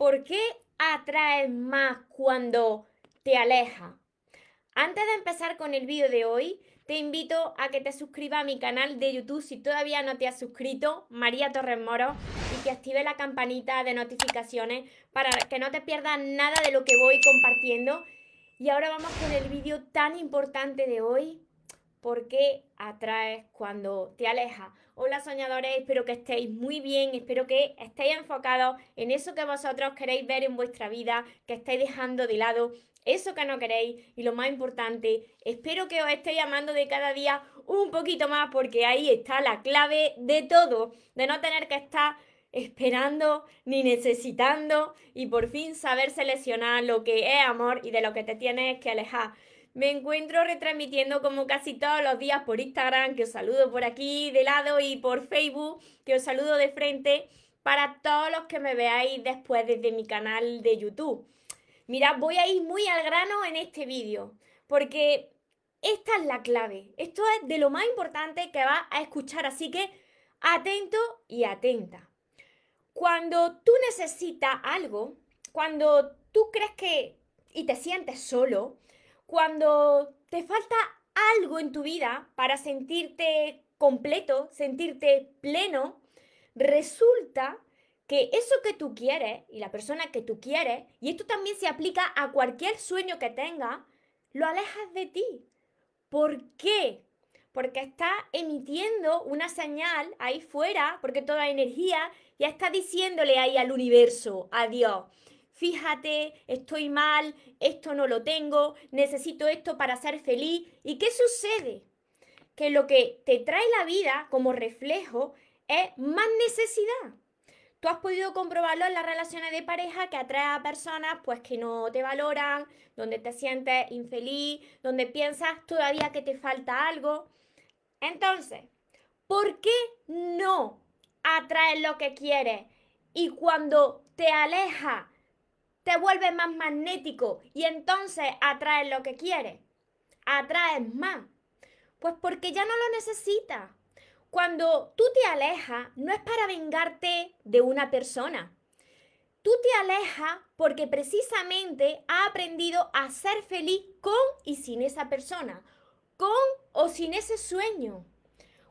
¿Por qué atraes más cuando te alejas? Antes de empezar con el vídeo de hoy, te invito a que te suscribas a mi canal de YouTube si todavía no te has suscrito, María Torres Moro, y que active la campanita de notificaciones para que no te pierdas nada de lo que voy compartiendo. Y ahora vamos con el vídeo tan importante de hoy, ¿por qué atraes cuando te alejas? Hola soñadores, espero que estéis muy bien, espero que estéis enfocados en eso que vosotros queréis ver en vuestra vida, que estéis dejando de lado eso que no queréis y lo más importante, espero que os estéis amando de cada día un poquito más porque ahí está la clave de todo, de no tener que estar esperando ni necesitando y por fin saber seleccionar lo que es amor y de lo que te tienes que alejar. Me encuentro retransmitiendo como casi todos los días por Instagram, que os saludo por aquí de lado y por Facebook, que os saludo de frente para todos los que me veáis después desde mi canal de YouTube. Mira, voy a ir muy al grano en este vídeo, porque esta es la clave. Esto es de lo más importante que vas a escuchar, así que atento y atenta. Cuando tú necesitas algo, cuando tú crees que y te sientes solo, cuando te falta algo en tu vida para sentirte completo, sentirte pleno, resulta que eso que tú quieres y la persona que tú quieres, y esto también se aplica a cualquier sueño que tengas, lo alejas de ti. ¿Por qué? Porque está emitiendo una señal ahí fuera, porque toda energía ya está diciéndole ahí al universo, adiós fíjate, estoy mal, esto no lo tengo, necesito esto para ser feliz. ¿Y qué sucede? Que lo que te trae la vida como reflejo es más necesidad. Tú has podido comprobarlo en las relaciones de pareja que atrae a personas pues que no te valoran, donde te sientes infeliz, donde piensas todavía que te falta algo. Entonces, ¿por qué no atraes lo que quieres? Y cuando te aleja te vuelves más magnético y entonces atraes lo que quieres. Atraes más. Pues porque ya no lo necesitas. Cuando tú te alejas, no es para vengarte de una persona. Tú te alejas porque precisamente has aprendido a ser feliz con y sin esa persona, con o sin ese sueño.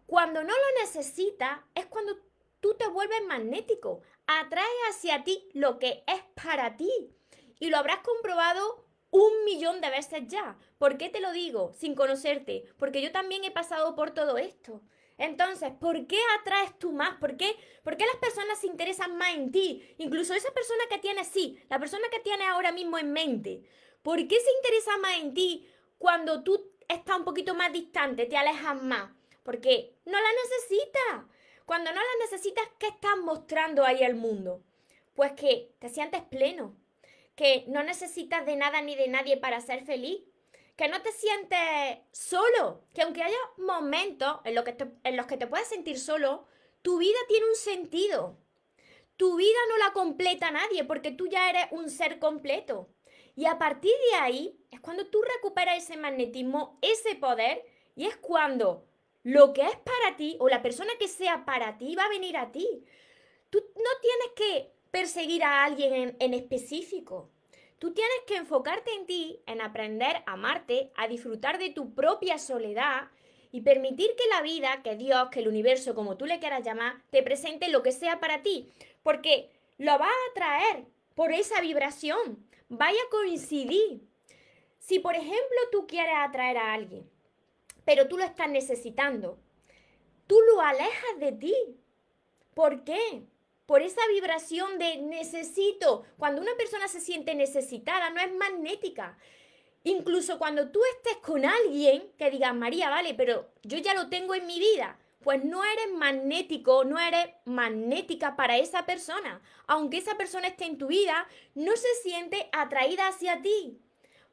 Cuando no lo necesitas es cuando tú te vuelves magnético, atraes hacia ti lo que es para ti. Y lo habrás comprobado un millón de veces ya. ¿Por qué te lo digo sin conocerte? Porque yo también he pasado por todo esto. Entonces, ¿por qué atraes tú más? ¿Por qué? ¿Por qué las personas se interesan más en ti? Incluso esa persona que tienes, sí, la persona que tienes ahora mismo en mente. ¿Por qué se interesa más en ti cuando tú estás un poquito más distante, te alejas más? Porque no la necesitas. Cuando no la necesitas, ¿qué estás mostrando ahí al mundo? Pues que te sientes pleno, que no necesitas de nada ni de nadie para ser feliz, que no te sientes solo, que aunque haya momentos en, en los que te puedes sentir solo, tu vida tiene un sentido. Tu vida no la completa nadie porque tú ya eres un ser completo. Y a partir de ahí es cuando tú recuperas ese magnetismo, ese poder, y es cuando lo que es para ti o la persona que sea para ti va a venir a ti. Tú no tienes que perseguir a alguien en, específico. Tú tienes que enfocarte en ti, en aprender a amarte, a disfrutar de tu propia soledad y permitir que la vida, que Dios, que el universo, como tú le quieras llamar, te presente lo que sea para ti. Porque lo va a atraer por esa vibración. Vaya a coincidir. Si, por ejemplo, tú quieres atraer a alguien pero tú lo estás necesitando. Tú lo alejas de ti. ¿Por qué? Por esa vibración de necesito. Cuando una persona se siente necesitada, no es magnética. Incluso cuando tú estés con alguien que diga María, vale, pero yo ya lo tengo en mi vida, pues no eres magnético, no eres magnética para esa persona. Aunque esa persona esté en tu vida, no se siente atraída hacia ti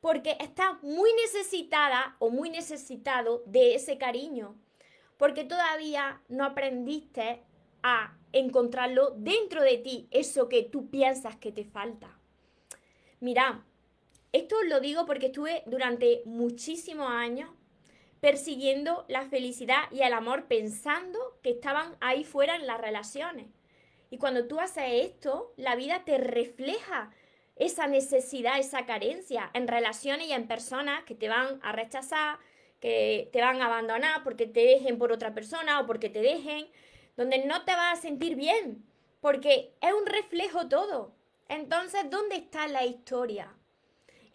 porque estás muy necesitada o muy necesitado de ese cariño, porque todavía no aprendiste a encontrarlo dentro de ti, eso que tú piensas que te falta. Mira, esto lo digo porque estuve durante muchísimos años persiguiendo la felicidad y el amor pensando que estaban ahí fuera en las relaciones. Y cuando tú haces esto, la vida te refleja esa necesidad, esa carencia en relaciones y en personas que te van a rechazar, que te van a abandonar porque te dejen por otra persona o porque te dejen, donde no te vas a sentir bien, porque es un reflejo todo. Entonces, ¿dónde está la historia?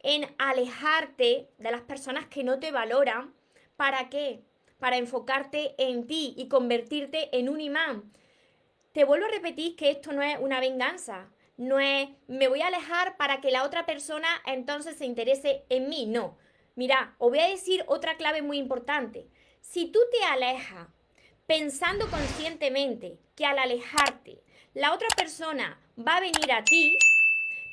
En alejarte de las personas que no te valoran. ¿Para qué? Para enfocarte en ti y convertirte en un imán. Te vuelvo a repetir que esto no es una venganza, no es me voy a alejar para que la otra persona entonces se interese en mí, no. Mira, os voy a decir otra clave muy importante. Si tú te alejas pensando conscientemente que al alejarte la otra persona va a venir a ti,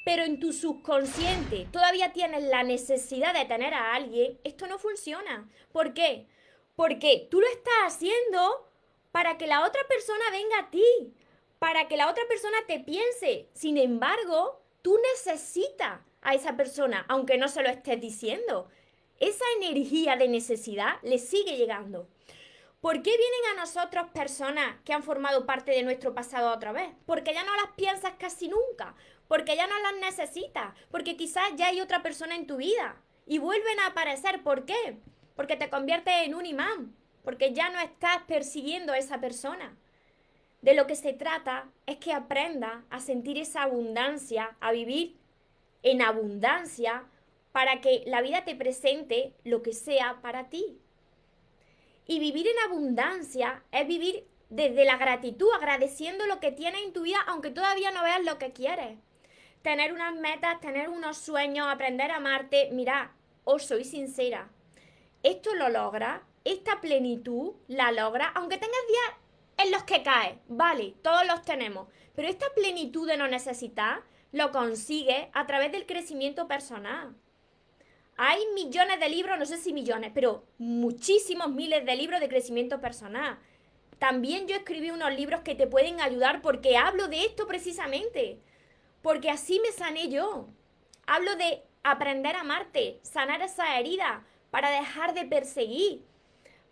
pero en tu subconsciente todavía tienes la necesidad de tener a alguien, esto no funciona. ¿Por qué? Porque tú lo estás haciendo para que la otra persona venga a ti, para que la otra persona te piense. Sin embargo, tú necesitas a esa persona, aunque no se lo estés diciendo. Esa energía de necesidad le sigue llegando. ¿Por qué vienen a nosotros personas que han formado parte de nuestro pasado otra vez? Porque ya no las piensas casi nunca, porque ya no las necesitas, porque quizás ya hay otra persona en tu vida y vuelven a aparecer. ¿Por qué? Porque te conviertes en un imán, porque ya no estás persiguiendo a esa persona. De lo que se trata es que aprenda a sentir esa abundancia, a vivir en abundancia, para que la vida te presente lo que sea para ti. Y vivir en abundancia es vivir desde la gratitud, agradeciendo lo que tienes en tu vida, aunque todavía no veas lo que quieres. Tener unas metas, tener unos sueños, aprender a amarte. Mira, os soy sincera. Esto lo logra, esta plenitud la logra, aunque tengas días en los que caes. Vale, todos los tenemos. Pero esta plenitud de no necesitar lo consigue a través del crecimiento personal. Hay millones de libros, no sé si millones, pero muchísimos miles de libros de crecimiento personal. También yo escribí unos libros que te pueden ayudar porque hablo de esto precisamente. Porque así me sané yo. Hablo de aprender a amarte, sanar esa herida, para dejar de perseguir,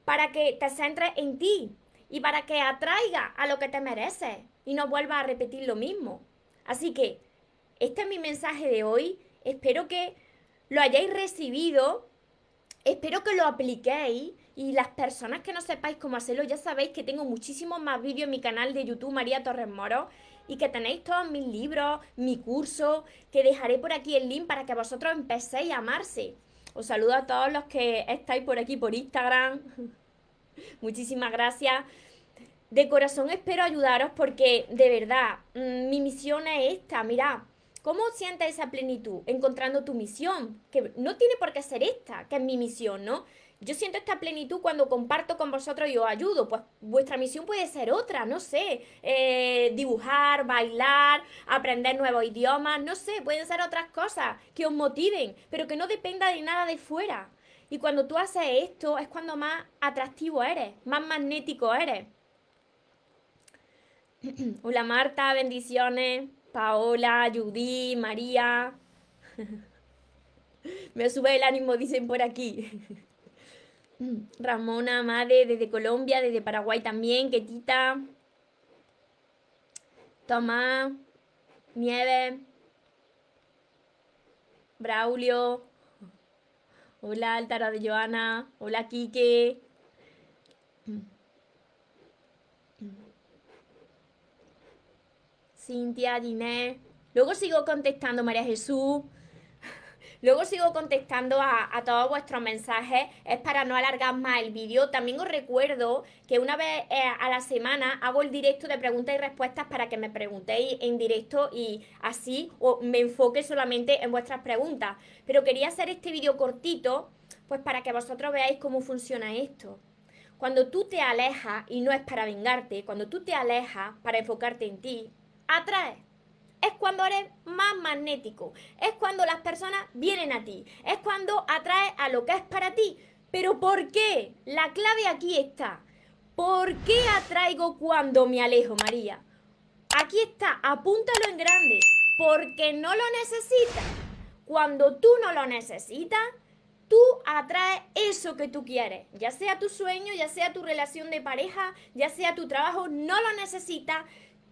para que te centres en ti y para que atraiga a lo que te mereces y no vuelvas a repetir lo mismo. Así que este es mi mensaje de hoy. Espero que lo hayáis recibido. Espero que lo apliquéis y las personas que no sepáis cómo hacerlo, ya sabéis que tengo muchísimos más vídeos en mi canal de YouTube María Torres Moro y que tenéis todos mis libros, mi curso, que dejaré por aquí el link para que vosotros empecéis a amarse. Os saludo a todos los que estáis por aquí por Instagram. Muchísimas gracias. De corazón espero ayudaros porque de verdad mm, mi misión es esta. Mirad, ¿Cómo sientes esa plenitud? Encontrando tu misión, que no tiene por qué ser esta, que es mi misión, ¿no? Yo siento esta plenitud cuando comparto con vosotros y os ayudo. Pues vuestra misión puede ser otra, no sé, eh, dibujar, bailar, aprender nuevos idiomas, no sé, pueden ser otras cosas que os motiven, pero que no dependa de nada de fuera. Y cuando tú haces esto es cuando más atractivo eres, más magnético eres. Hola Marta, bendiciones. Paola, Judy, María. Me sube el ánimo, dicen por aquí. Ramona, Made, desde Colombia, desde Paraguay también, Ketita. Tomás, Nieve, Braulio. Hola, Altara de Joana. Hola, Quique. Cintia, Diné. Luego sigo contestando María Jesús. Luego sigo contestando a, todos vuestros mensajes. Es para no alargar más el vídeo. También os recuerdo que una vez eh, a la semana hago el directo de preguntas y respuestas para que me preguntéis en directo y así me enfoque solamente en vuestras preguntas. Pero quería hacer este vídeo cortito, pues para que vosotros veáis cómo funciona esto. Cuando tú te alejas, y no es para vengarte, cuando tú te alejas para enfocarte en ti, atrae. Es cuando eres más magnético. Es cuando las personas vienen a ti. Es cuando atraes a lo que es para ti. Pero ¿por qué? La clave aquí está. ¿Por qué atraigo cuando me alejo, María? Aquí está, apúntalo en grande. Porque no lo necesitas. Cuando tú no lo necesitas, tú atraes eso que tú quieres. Ya sea tu sueño, ya sea tu relación de pareja, ya sea tu trabajo, no lo necesitas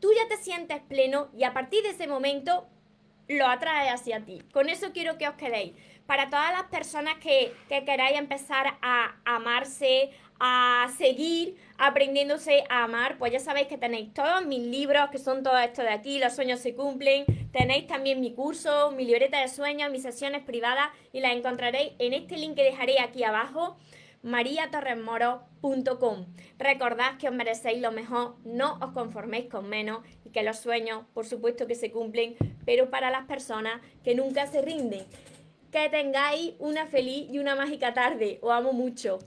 tú ya te sientes pleno y a partir de ese momento lo atrae hacia ti. Con eso quiero que os quedéis. Para todas las personas que, que queráis empezar a amarse, a seguir aprendiéndose a amar, pues ya sabéis que tenéis todos mis libros, que son todos estos de aquí, los sueños se cumplen, tenéis también mi curso, mi libreta de sueños, mis sesiones privadas y las encontraréis en este link que dejaré aquí abajo mariatorresmoro.com. Recordad que os merecéis lo mejor, no os conforméis con menos y que los sueños, por supuesto que se cumplen, pero para las personas que nunca se rinden. Que tengáis una feliz y una mágica tarde. Os amo mucho.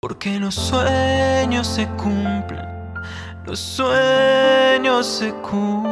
Porque los sueños se cumplen, los sueños se cumplen.